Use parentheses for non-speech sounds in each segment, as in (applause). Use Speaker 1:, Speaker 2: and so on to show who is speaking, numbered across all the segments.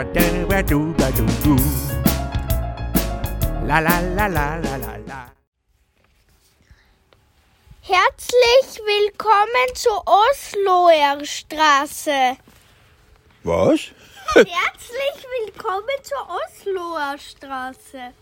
Speaker 1: Shabba-dabba-doo-ba-doo-doo. La la la la la la la.
Speaker 2: Herzlich willkommen zur Osloer Straße.
Speaker 3: Was?
Speaker 2: Herzlich willkommen zur Osloer Straße.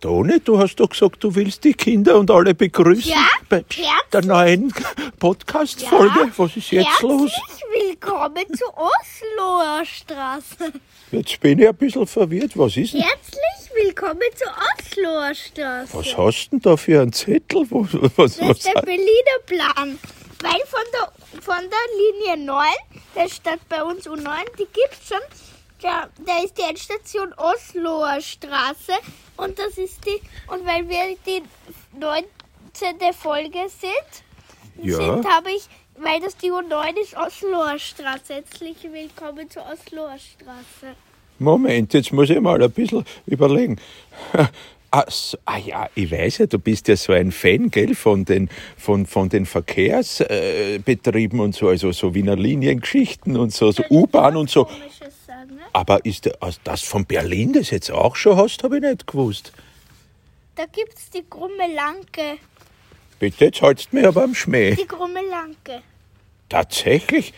Speaker 3: Toni, du hast doch gesagt, du willst die Kinder und alle begrüßen
Speaker 2: Ja,
Speaker 3: bei der neuen Podcast-Folge. Was ist jetzt
Speaker 2: Herzlich
Speaker 3: los?
Speaker 2: willkommen zur Osloer Straße.
Speaker 3: Jetzt bin ich ein bisschen verwirrt. Was ist denn?
Speaker 2: Herzlich willkommen zur Osloer Straße.
Speaker 3: Was hast du denn da für einen Zettel? Wo, was,
Speaker 2: Das
Speaker 3: was,
Speaker 2: ist der Berliner Plan. Weil von der, von der Linie 9, der steht bei uns U9, die gibt's schon. Da, da ist die Endstation Osloer Straße und das ist die, und weil wir die 19. Folge sind,
Speaker 3: Ja.
Speaker 2: sind habe ich, weil das die U9 ist, Osloer Straße. Herzlich willkommen zur Osloer Straße.
Speaker 3: Moment, jetzt muss ich mal ein bisschen überlegen. (laughs) Ah, so, ah ja, ich weiß ja, du bist ja so ein Fan, gell, von den, von, von den Verkehrsbetrieben äh, und so, also so Wiener Liniengeschichten und so, so U-Bahn und so.
Speaker 2: Komisches?
Speaker 3: Aber ist also das von Berlin, das jetzt auch schon hast, habe ich nicht gewusst.
Speaker 2: Da gibt's die krumme Lanke.
Speaker 3: Bitte, jetzt haltst mir aber am Schmäh.
Speaker 2: Die krumme Lanke.
Speaker 3: Tatsächlich,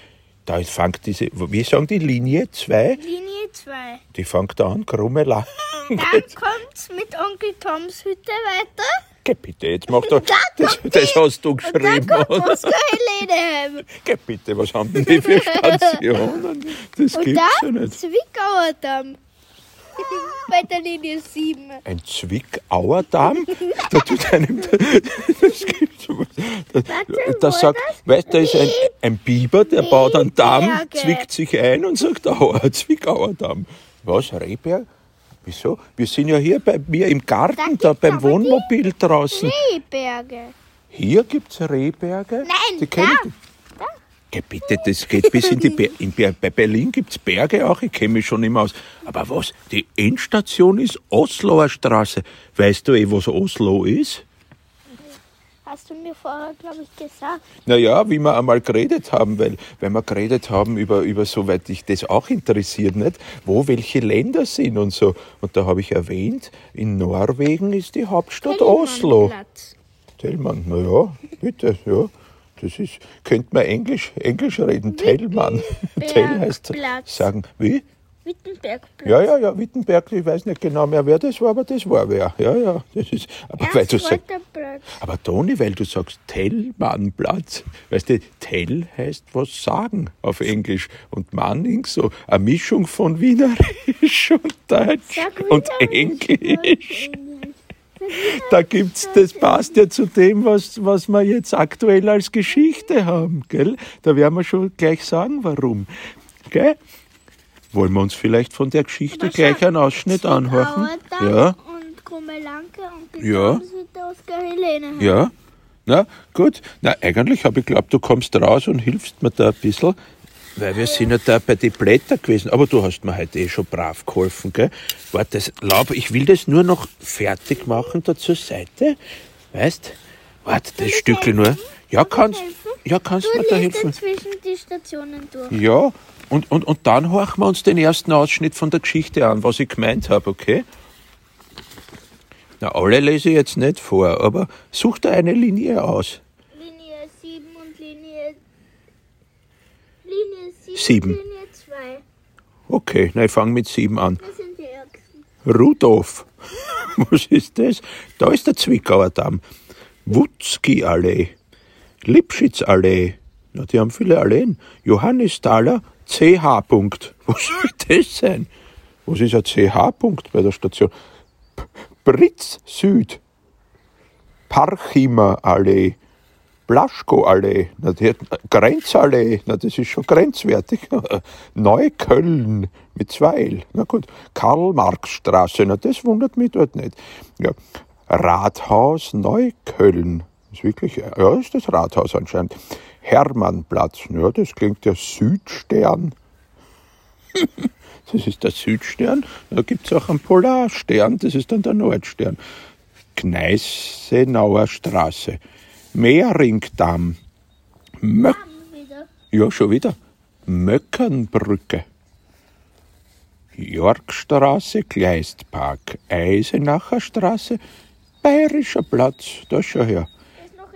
Speaker 3: da fängt diese, wie sagen die, Linie 2,
Speaker 2: Linie 2.
Speaker 3: die fängt an, krumme Lang.
Speaker 2: Dann kommt's mit Onkel Toms Hütte weiter.
Speaker 3: Geh bitte, jetzt mach doch, das, das hast du geschrieben, oder? Geh bitte, was haben denn die für Stationen? Das
Speaker 2: Und
Speaker 3: gibt's ja nicht.
Speaker 2: Zwickauer Damm. Bei der Linie 7.
Speaker 3: Ein Zwickauer Damm? Da tut einem, (laughs) das gibt's aber. Da,
Speaker 2: Warte,
Speaker 3: da
Speaker 2: wo
Speaker 3: sagt,
Speaker 2: das?
Speaker 3: weißt du, da ist ein, ein Biber, der baut einen Damm, zwickt sich ein und sagt, Aua, Zwickauer Damm. Was, Rehberg? Wieso? Wir sind ja hier bei mir im Garten,
Speaker 2: Da
Speaker 3: da, beim Wohnmobil draußen.
Speaker 2: Rehberge.
Speaker 3: Hier gibt's Rehberge?
Speaker 2: Nein,
Speaker 3: die
Speaker 2: da.
Speaker 3: ich. Geh bitte, das geht bis in die Ber in Ber bei Berlin gibt's Berge auch, ich kenne mich schon immer aus. Aber was? Die Endstation ist Osloer Straße. Weißt du eh, was Oslo ist?
Speaker 2: Hast du mir vorher, glaube ich, gesagt.
Speaker 3: Naja, wie wir einmal geredet haben, weil, weil wir geredet haben über, über soweit dich das auch interessiert, nicht? Wo welche Länder sind und so. Und da habe ich erwähnt, in Norwegen ist die Hauptstadt Oslo. Tellmann, naja, bitte, ja. Das ist, könnte man Englisch, Englisch reden, Tellmann. Tell heißt sagen, wie?
Speaker 2: Wittenbergplatz.
Speaker 3: Ja, ja, ja, Wittenberg, ich weiß nicht genau mehr, wer das war, aber das war wer. Ja, ja, das ist, aber weil du
Speaker 2: Platz.
Speaker 3: aber Toni, weil du sagst Tellmannplatz, weißt du, Tell heißt was sagen auf Englisch und Manning so eine Mischung von Wienerisch (laughs) und Deutsch
Speaker 2: Sag
Speaker 3: und
Speaker 2: Wienerisch,
Speaker 3: Englisch. Da gibt's, das passt ja zu dem, was, was wir jetzt aktuell als Geschichte haben, gell? Da werden wir schon gleich sagen, warum. Gell? Wollen wir uns vielleicht von der Geschichte gleich einen Ausschnitt anhören? Ja,
Speaker 2: Und Krumme Lanke und
Speaker 3: Ja. Ja. Na, gut. Na, eigentlich habe ich geglaubt, du kommst raus und hilfst mir da ein bisschen. Weil wir sind ja da bei den Blättern gewesen. Aber du hast mir heute eh schon brav geholfen, gell? Warte, das Laub, ich will das nur noch fertig machen da zur Seite. Weißt? Warte, das Stückchen nur. Ja, kannst? Ja, kannst
Speaker 2: Du
Speaker 3: mir da helfen.
Speaker 2: zwischen die Stationen durch.
Speaker 3: Ja, und, und, und dann horchen wir uns den ersten Ausschnitt von der Geschichte an, was ich gemeint habe, okay? Na, alle lese ich jetzt nicht vor, aber such da eine Linie aus.
Speaker 2: Linie 7 und Linie. Linie 7
Speaker 3: Sieben.
Speaker 2: und Linie 2.
Speaker 3: Okay, na, ich fange mit sieben an.
Speaker 2: Das sind die ärgsten.
Speaker 3: Rudolf. (laughs) Was ist das? Da ist der Zwickauer Damm. Wutzki-Allee. Lipschitz-Allee. Na, die haben viele Alleen. Johannisthaler CH. -Punkt. (laughs) Was soll das sein? Was ist ein CH-Punkt bei der Station? P- Britz Süd. Parchimer-Allee. Blaschko-Allee, na, die hat, Grenzallee, na, das ist schon grenzwertig. (laughs) Neukölln mit zwei L, na gut. Karl-Marx-Straße, na, das wundert mich dort nicht. Ja. Rathaus Neukölln, ist wirklich, ja, ist das Rathaus anscheinend. Hermannplatz, ja, das klingt ja Südstern. (laughs) Das ist der Südstern. Da gibt es auch einen Polarstern, das ist dann der Nordstern. Gneisenauer Straße. Mehringdamm.
Speaker 2: Wieder.
Speaker 3: ja, schon wieder. Möckernbrücke. Yorkstraße, Kleistpark, Eisenacher Straße, Bayerischer Platz, da schau her.
Speaker 2: Das ist, noch,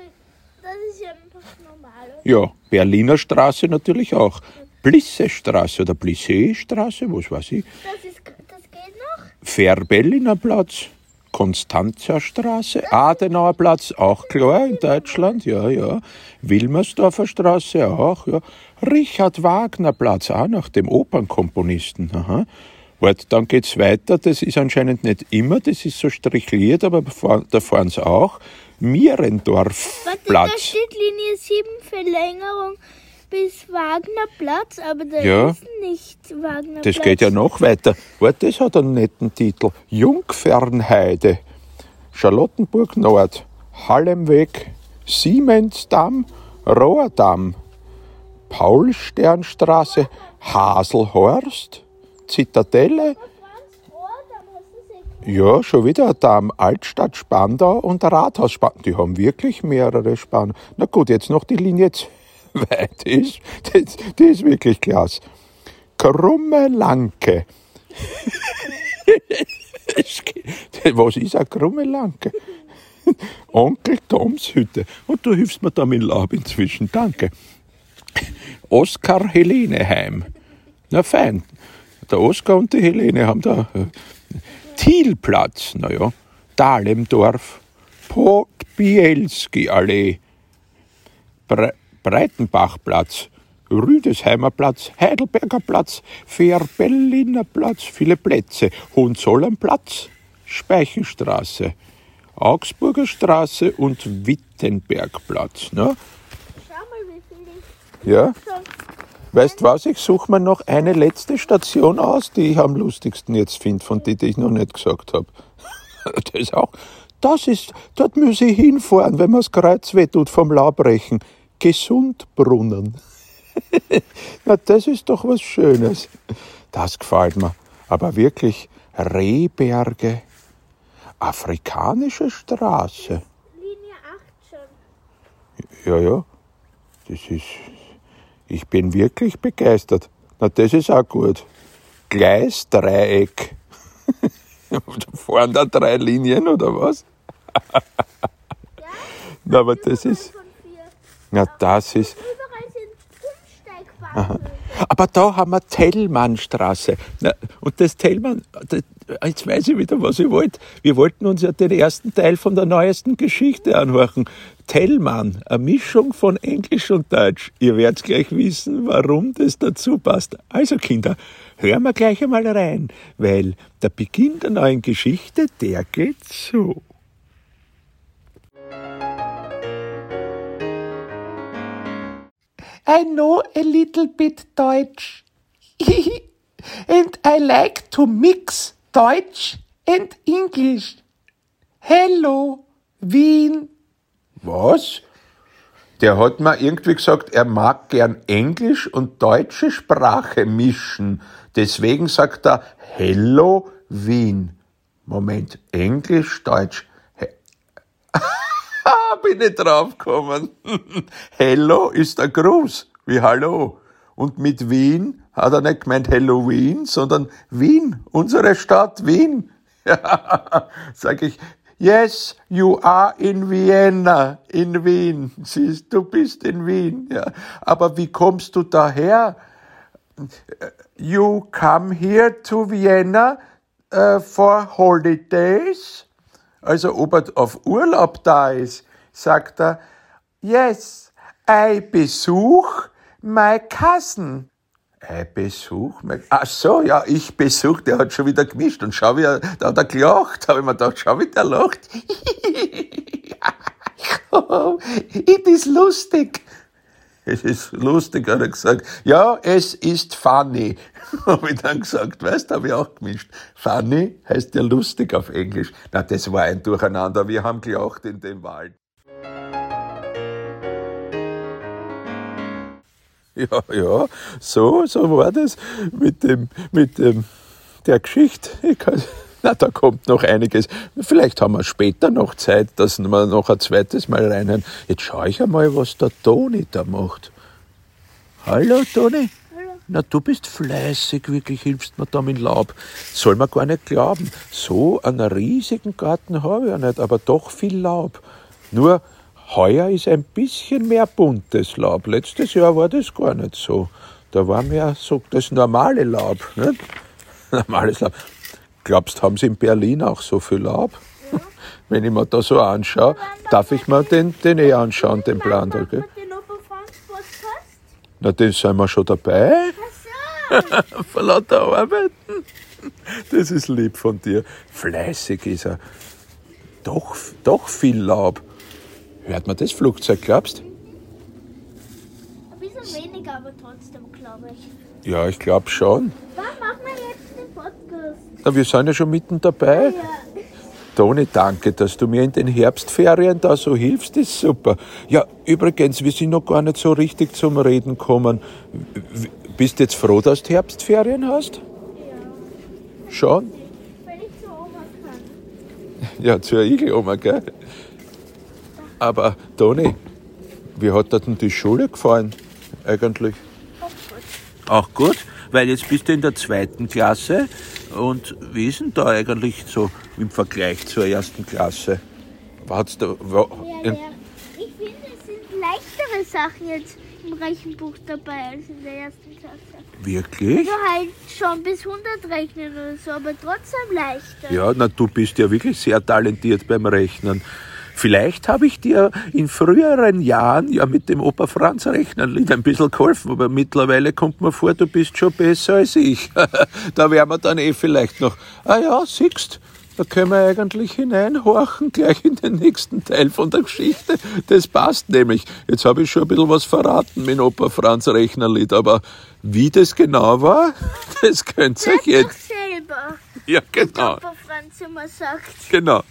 Speaker 2: das ist ja einfach normal. oder?
Speaker 3: Ja, Berliner Straße natürlich auch. Blissestraße oder Blisseestraße, was weiß ich.
Speaker 2: Das, ist, das geht noch.
Speaker 3: Fährbelliner Platz, Konstanzer Straße, Adenauer Platz, auch klar in Deutschland, ja, ja. Wilmersdorfer Straße auch, ja. Richard Wagner Platz, auch nach dem Opernkomponisten, aha. Wart, dann geht's weiter, das ist anscheinend nicht immer, das ist so strichliert, aber da fahren sie auch. Mierendorf
Speaker 2: Warte, da steht Linie 7 Verlängerung bis Wagnerplatz, aber da
Speaker 3: Ja.
Speaker 2: ist nicht Wagnerplatz.
Speaker 3: Das geht ja noch weiter. Warte, das hat einen netten Titel. Jungfernheide, Charlottenburg Nord, Hallemweg, Siemensdamm, Rohrdamm, Paulsternstraße, Haselhorst, Zitadelle,
Speaker 2: da
Speaker 3: ja, schon wieder ein Damm, Altstadt Spandau und Rathaus Spandau. Die haben wirklich mehrere Spandau. Na gut, jetzt noch die Linie (laughs) 2. Die ist, die, die ist wirklich klasse. Krumme Lanke. (laughs) Was ist eine krumme Lanke? (laughs) Onkel Toms Hütte. Und du hilfst mir da mit Laub inzwischen. Danke. Oskar Heleneheim. Na fein. Der Oskar und die Helene haben da äh, Thielplatz, naja, Dahlemdorf, Podbielski Allee, Bre Breitenbachplatz, Rüdesheimer Platz, Heidelberger Platz, Fährbelliner Platz, viele Plätze, Hohenzollernplatz, Speichenstraße, Augsburger Straße und Wittenbergplatz. Ne?
Speaker 2: Schau mal, wie viel ich
Speaker 3: Ja,
Speaker 2: schon.
Speaker 3: Weißt was, ich suche mir noch eine letzte Station aus, die ich am lustigsten jetzt finde, von denen die ich noch nicht gesagt habe. (laughs) Das ist auch, das ist, dort muss ich hinfahren, wenn man das Kreuz weh tut vom Laubrechen. Gesundbrunnen. (laughs) Na, das ist doch was Schönes. Das gefällt mir. Aber wirklich, Rehberge, afrikanische Straße.
Speaker 2: Linie 8 schon.
Speaker 3: Ja, ja. Das ist. Ich bin wirklich begeistert. Na, das ist auch gut. Gleisdreieck. (laughs) da fahren da drei Linien oder was? (laughs) Na, aber das ist. Na, das ist.
Speaker 2: Überall sind Umsteigbahnen.
Speaker 3: Aber da haben wir Tellmannstraße. Na, und das Tellmann, jetzt weiß ich wieder, was ich wollte. Wir wollten uns ja den ersten Teil von der neuesten Geschichte anhören. Tellmann, eine Mischung von Englisch und Deutsch. Ihr werdet gleich wissen, warum das dazu passt. Also Kinder, hören wir gleich einmal rein, weil der Beginn der neuen Geschichte, der geht so. I know a little bit Deutsch. (laughs) and I like to mix Deutsch and English. Hello, Wien. Was? Der hat mir irgendwie gesagt, er mag gern Englisch und deutsche Sprache mischen. Deswegen sagt er Hello, Wien. Moment, Englisch, Deutsch. He- (laughs) Ah, bin ich draufgekommen. (laughs) Hello ist ein Gruß, wie Hallo. Und mit Wien hat er nicht gemeint Halloween, sondern Wien, unsere Stadt Wien. (laughs) Sag ich, yes, you are in Vienna, in Wien. (laughs) Siehst, du bist in Wien. Ja. Aber wie kommst du daher? You come here to Vienna uh, for holidays? Also ob er auf Urlaub da ist, sagt er, yes, I besuch my cousin. Ein Besuch? mein- Ach so, ja, ich besuch, der hat schon wieder gemischt. Und schau, wie er, da hat er gelacht. Habe ich mir gedacht, schau, wie der lacht. (laughs) It is lustig. Es ist lustig, hat er gesagt. Ja, es ist funny. (laughs) Habe ich dann gesagt, weißt du, habe ich auch gemischt. Funny heißt ja lustig auf Englisch. Na, das war ein Durcheinander. Wir haben gelacht in dem Wald. (laughs) Ja, ja, so, so war das mit dem, mit dem, der Geschichte. Ich kann, (laughs) na, da kommt noch einiges. Vielleicht haben wir später noch Zeit, dass wir noch ein zweites Mal reinen. Jetzt schaue ich einmal, was der Toni da macht. Hallo, Toni.
Speaker 2: Hallo.
Speaker 3: Na, du bist fleißig, wirklich hilfst mir da mit Laub. Soll man gar nicht glauben. So einen riesigen Garten habe ich ja nicht, aber doch viel Laub. Nur heuer ist ein bisschen mehr buntes Laub. Letztes Jahr war das gar nicht so. Da war mehr so das normale Laub. Nicht? (laughs) Normales Laub. Glaubst, haben sie in Berlin auch so viel Laub? Wenn ich mir da so anschaue, darf ich mir den, den eh anschauen, den Plan da, gell? Na, den sind wir schon dabei. (laughs) Vor lauter Arbeiten. Das ist lieb von dir. Fleißig ist er. Doch, doch viel Laub. Hört man das Flugzeug, glaubst?
Speaker 2: Ein bisschen weniger, aber trotzdem, glaube ich.
Speaker 3: Ja, ich glaube schon.
Speaker 2: Wann machen wir jetzt den Podcast?
Speaker 3: Na, wir sind ja schon mitten dabei.
Speaker 2: Ja.
Speaker 3: Toni, danke, dass du mir in den Herbstferien da so hilfst, ist super. Ja, übrigens, wir sind noch gar nicht so richtig zum Reden gekommen. Bist jetzt froh, dass du Herbstferien hast?
Speaker 2: Ja.
Speaker 3: Schon?
Speaker 2: Wenn ich zur Oma kann.
Speaker 3: Ja, zur Igeloma, gell? Aber, Toni, wie hat dir denn die Schule gefallen, eigentlich?
Speaker 2: Auch gut.
Speaker 3: Auch gut, weil jetzt bist du in der zweiten Klasse. Und wie ist denn da eigentlich so im Vergleich zur ersten Klasse? Hat's da, wa,
Speaker 2: Ja, ja. Ich finde, es sind leichtere Sachen jetzt im Rechenbuch dabei als in der ersten Klasse.
Speaker 3: wirklich?
Speaker 2: So halt schon bis 100 rechnen oder so, aber trotzdem leichter.
Speaker 3: Ja, na, du bist ja wirklich sehr talentiert beim Rechnen. Vielleicht habe ich dir in früheren Jahren ja mit dem Opa Franz Rechnerlied ein bisschen geholfen, aber mittlerweile kommt mir vor, du bist schon besser als ich. (laughs) da werden wir dann eh vielleicht noch, ah ja, siehst, da können wir eigentlich hineinhorchen, gleich in den nächsten Teil von der Geschichte. Das passt nämlich. Jetzt habe ich schon ein bisschen was verraten mit dem Opa Franz Rechnerlied, aber wie das genau war, (laughs) das könnt ihr euch
Speaker 2: Doch
Speaker 3: jetzt.
Speaker 2: selber,
Speaker 3: Ja, genau.
Speaker 2: Opa Franz immer sagt.
Speaker 3: Genau.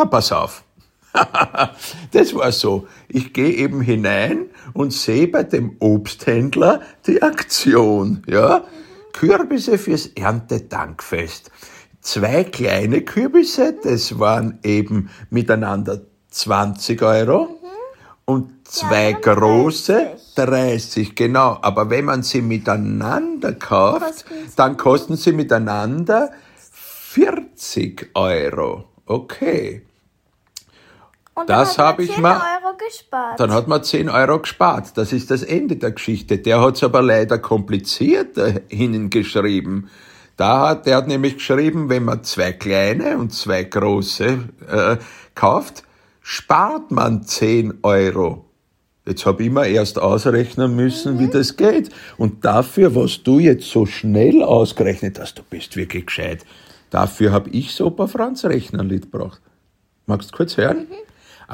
Speaker 3: Na, pass auf. (laughs) das war so. Ich gehe eben hinein und sehe bei dem Obsthändler die Aktion, ja? Kürbisse fürs Erntedankfest. Zwei kleine Kürbisse, das waren eben miteinander 20 Euro. Und zwei große 30, genau. Aber wenn man sie miteinander kauft, dann kosten sie miteinander 40 Euro. Okay.
Speaker 2: Und
Speaker 3: Das
Speaker 2: dann hat
Speaker 3: hab
Speaker 2: man
Speaker 3: ich
Speaker 2: 10
Speaker 3: mal-
Speaker 2: Euro gespart.
Speaker 3: Dann hat man 10 Euro gespart. Das ist das Ende der Geschichte. Der hat es aber leider komplizierter hingeschrieben. Da hat, der hat nämlich geschrieben, wenn man zwei kleine und zwei große äh, kauft, spart man 10 Euro. Jetzt habe ich mir erst ausrechnen müssen, wie das geht. Und dafür, was du jetzt so schnell ausgerechnet hast, du bist wirklich gescheit, dafür habe ich so ein paar Franz Rechnerlied gebracht. Magst du kurz hören? Ah,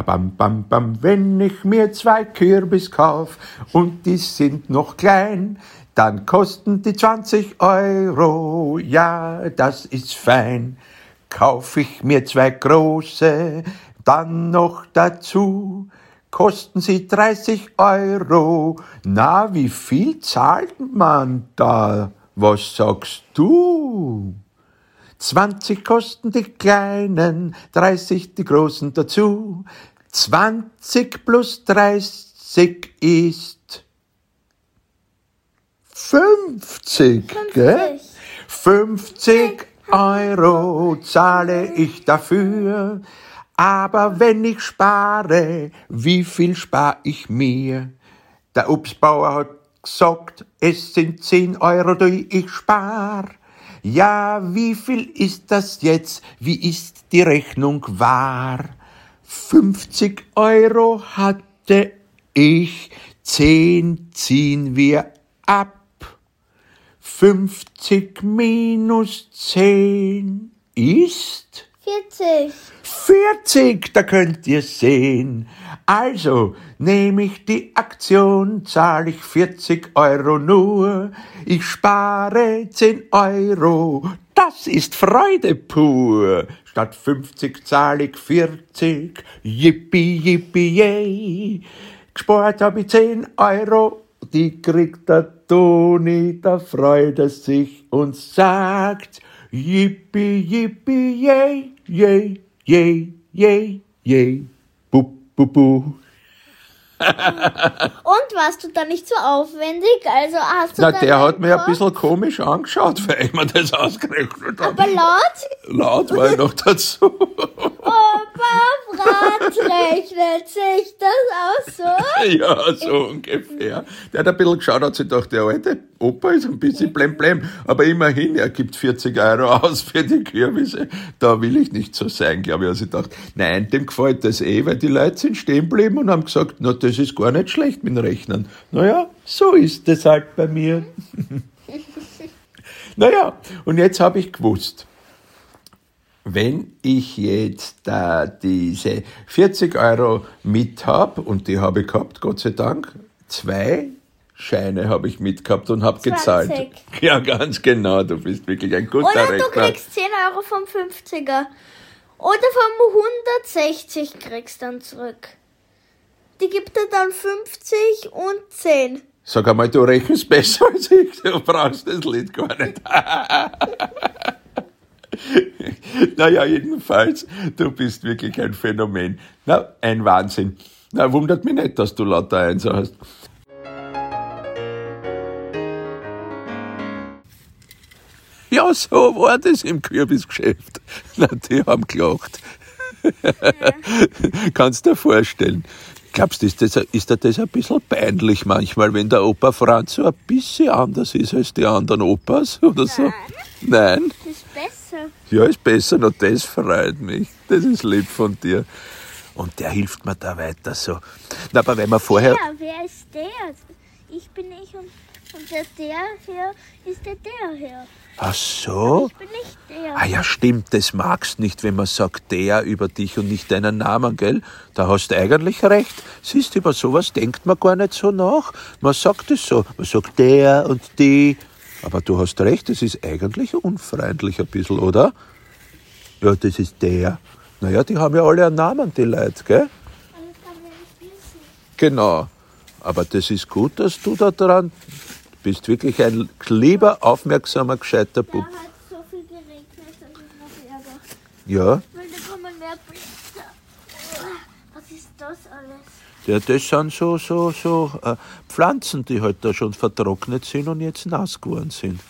Speaker 3: Bam, bam, bam, wenn ich mir zwei Kürbis kauf und die sind noch klein, dann kosten die 20 Euro, ja, das ist fein. Kauf ich mir zwei große, dann noch dazu, kosten sie 30 Euro. Na, wie viel zahlt man da? Was sagst du? 20 kosten die kleinen, 30 die großen dazu. 20 plus 30 ist 50, gell? 50 Euro zahle ich dafür. Aber wenn ich spare, wie viel spare ich mir? Der Obstbauer hat gesagt, es sind 10 Euro, die ich spar. Ja, wie viel ist das jetzt? Wie ist die Rechnung wahr? 50 Euro hatte ich, 10 ziehen wir ab. 50 minus 10 ist
Speaker 2: 40.
Speaker 3: 40, da könnt ihr sehen. Also nehme ich die Aktion, zahle ich 40 Euro nur. Ich spare 10 Euro, das ist Freude pur. Statt 50 zahle ich 40, yippie, yippie, yay. Gespart habe ich 10 Euro, die kriegt der Toni, da freut er sich und sagt, yippie, yippie, yay, yay, yay, yay, yay, bu, bu, bu.
Speaker 2: Und warst du da nicht so aufwendig? Also hast du
Speaker 3: Na, der hat mir ein bisschen komisch angeschaut, weil ich mir das ausgerechnet habe.
Speaker 2: Aber laut?
Speaker 3: Laut war ich noch dazu.
Speaker 2: Opa Franz rechnet sich das auch so? (laughs)
Speaker 3: Ja, so ungefähr. Der hat ein bisschen geschaut, hat sich gedacht, der alte Opa ist ein bisschen blem blem. Aber immerhin, er gibt 40 Euro (laughs) aus für die Kürbisse. Da will ich nicht so sein, glaube ich. Also ich dachte, nein, dem gefällt das eh, weil die Leute sind stehen geblieben und haben gesagt, na, das ist gar nicht schlecht mit dem Rechnen. Naja, so ist es halt bei mir. (laughs) naja, und jetzt habe ich gewusst, wenn ich jetzt da diese 40 Euro mit habe, und die habe ich gehabt, Gott sei Dank, zwei Scheine habe ich mitgehabt und habe
Speaker 2: 20.
Speaker 3: gezahlt. Ja, ganz genau, du bist wirklich ein guter
Speaker 2: Oder du
Speaker 3: Rechner.
Speaker 2: kriegst 10 Euro vom 50er. Oder vom 160 kriegst dann zurück. Die gibt er dann 50 und 10.
Speaker 3: Sag einmal, du rechnest besser als ich, du brauchst das Lied gar nicht. (laughs) naja, jedenfalls, du bist wirklich ein Phänomen. Na, ein Wahnsinn. Na, wundert mich nicht, dass du lauter Einser hast. Ja, so war das im Kürbisgeschäft. (laughs) Na, die haben gelacht. (laughs) Kannst dir vorstellen. Glaubst du, ist, das, ist dir das ein bisschen peinlich manchmal, wenn der Opa Franz so ein bisschen anders ist als die anderen Opas oder so? Nein?
Speaker 2: Das ist besser.
Speaker 3: Ja, ist besser, noch das freut mich. Das ist lieb von dir. Und der hilft mir da weiter so. Na, aber wenn wir vorher.
Speaker 2: Ja, wer ist der? Ich bin ich und, und der der hier ist der der hier.
Speaker 3: Ach so?
Speaker 2: Ich bin nicht der.
Speaker 3: Ah ja, stimmt, das magst nicht, wenn man sagt der über dich und nicht deinen Namen, gell? Da hast du eigentlich recht. Siehst, über sowas denkt man gar nicht so nach. Man sagt es so. Man sagt der und die. Aber du hast recht, das ist eigentlich unfreundlich ein bisschen, oder? Ja, das ist der. Naja, die haben ja alle einen Namen, die Leute, gell? Genau. Aber das ist gut, dass du da dran bist. Wirklich ein lieber, aufmerksamer, gescheiter
Speaker 2: Da
Speaker 3: Bub.
Speaker 2: hat so viel geregnet, dass es noch ärger.
Speaker 3: Ja,
Speaker 2: Weil da kommen mehr Blitze. Was ist das alles?
Speaker 3: ja, das sind so, so, so äh, Pflanzen, die halt da schon vertrocknet sind und jetzt nass geworden sind.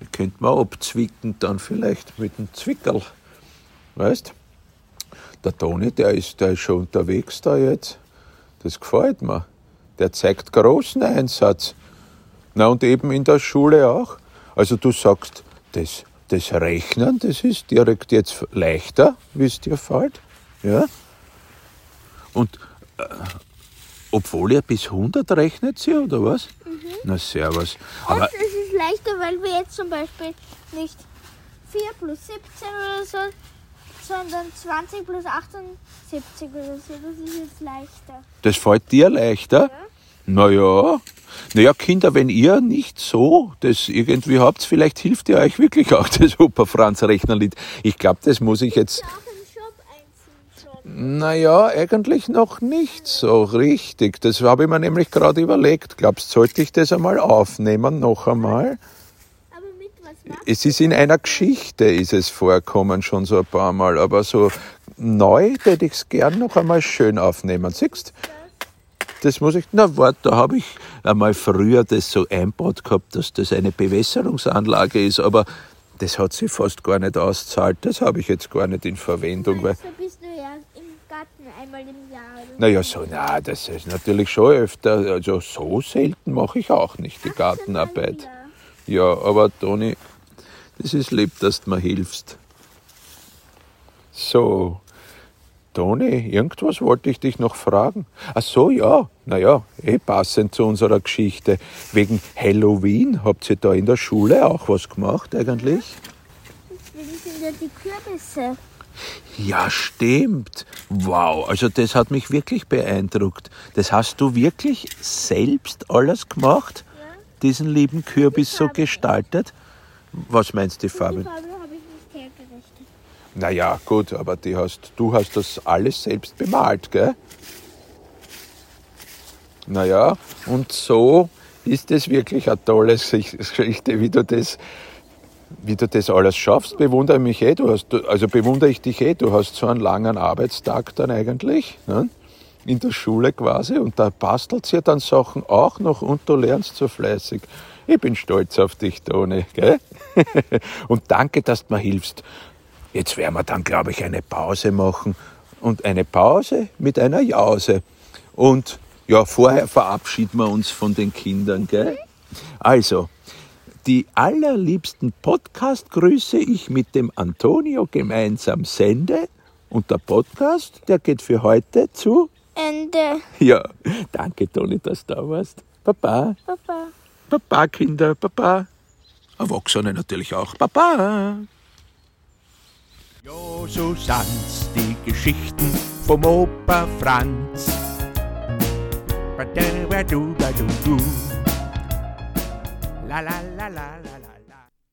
Speaker 3: Die könnte man abzwicken dann vielleicht mit dem Zwickerl. Weißt? Der Toni, der ist, der ist schon unterwegs da jetzt. Das gefällt mir. Der zeigt großen Einsatz. Na und eben in der Schule auch. Also du sagst, das, das Rechnen, das ist direkt jetzt leichter, wie es dir fällt. Ja? Und äh, obwohl ihr bis 100 rechnet sie, oder was? Na servus.
Speaker 2: Und
Speaker 3: Aber
Speaker 2: es ist leichter, weil wir jetzt zum Beispiel nicht 4 plus 17 oder so, sondern 20 plus 78 oder so. Das ist jetzt leichter.
Speaker 3: das fällt dir leichter? Naja. Naja, Kinder, wenn ihr nicht so das irgendwie habt, vielleicht hilft ihr euch wirklich auch (laughs) das Opa Franz Rechnerlied. Ich glaube, das muss ich jetzt. Naja, eigentlich noch nicht so richtig. Das habe ich mir nämlich gerade überlegt. Glaubst, sollte ich das einmal aufnehmen, noch einmal?
Speaker 2: Aber mit was
Speaker 3: Es ist in einer Geschichte, ist es vorkommen, schon so ein paar Mal, aber so neu hätte ich es gern noch einmal schön aufnehmen. Siehst das muss ich, na warte, da habe ich einmal früher das so einbaut gehabt, dass das eine Bewässerungsanlage ist, aber das hat sich fast gar nicht auszahlt. Das habe ich jetzt gar nicht in Verwendung, weil
Speaker 2: So bist du ja im Garten einmal im Jahr.
Speaker 3: Naja, so, na, das ist natürlich schon öfter. Also so selten mache ich auch nicht die
Speaker 2: Ach,
Speaker 3: Gartenarbeit. Ja, aber Toni, das ist lieb, dass du mir hilfst. So, Toni, irgendwas wollte ich dich noch fragen. Ach so, ja, naja, eh passend zu unserer Geschichte. Wegen Halloween, habt ihr da in der Schule auch was gemacht eigentlich?
Speaker 2: Deswegen sind ja die Kürbisse.
Speaker 3: Ja, stimmt. Wow, also das hat mich wirklich beeindruckt. Das hast du wirklich selbst alles gemacht? Diesen lieben Kürbis so gestaltet? Was meinst du, die
Speaker 2: Die
Speaker 3: Farbe?
Speaker 2: Farbe habe ich nicht hergerichtet.
Speaker 3: Naja, gut, aber die hast, du hast das alles selbst bemalt, gell? Naja, und so ist es wirklich eine tolle Geschichte, wie du das, wie du das alles schaffst. Bewundere mich eh, du hast, also bewundere ich dich eh, du hast so einen langen Arbeitstag dann eigentlich. Ne? in der Schule quasi und da bastelt sie dann Sachen auch noch und du lernst so fleißig. Ich bin stolz auf dich, Toni, gell? (laughs) und danke, dass du mir hilfst. Jetzt werden wir dann, glaube ich, eine Pause machen und eine Pause mit einer Jause. Und ja, vorher verabschieden wir uns von den Kindern, gell? Also, die allerliebsten Podcast grüße ich mit dem Antonio gemeinsam sende. Und der Podcast, der geht für heute zu.
Speaker 2: Ende.
Speaker 3: Ja, danke, Toni, dass du da warst. Baba.
Speaker 2: Papa.
Speaker 3: Baba, Kinder, Baba. Erwachsene natürlich auch. Baba.
Speaker 1: Jo, so sind's die Geschichten vom Opa Franz. La la la la la.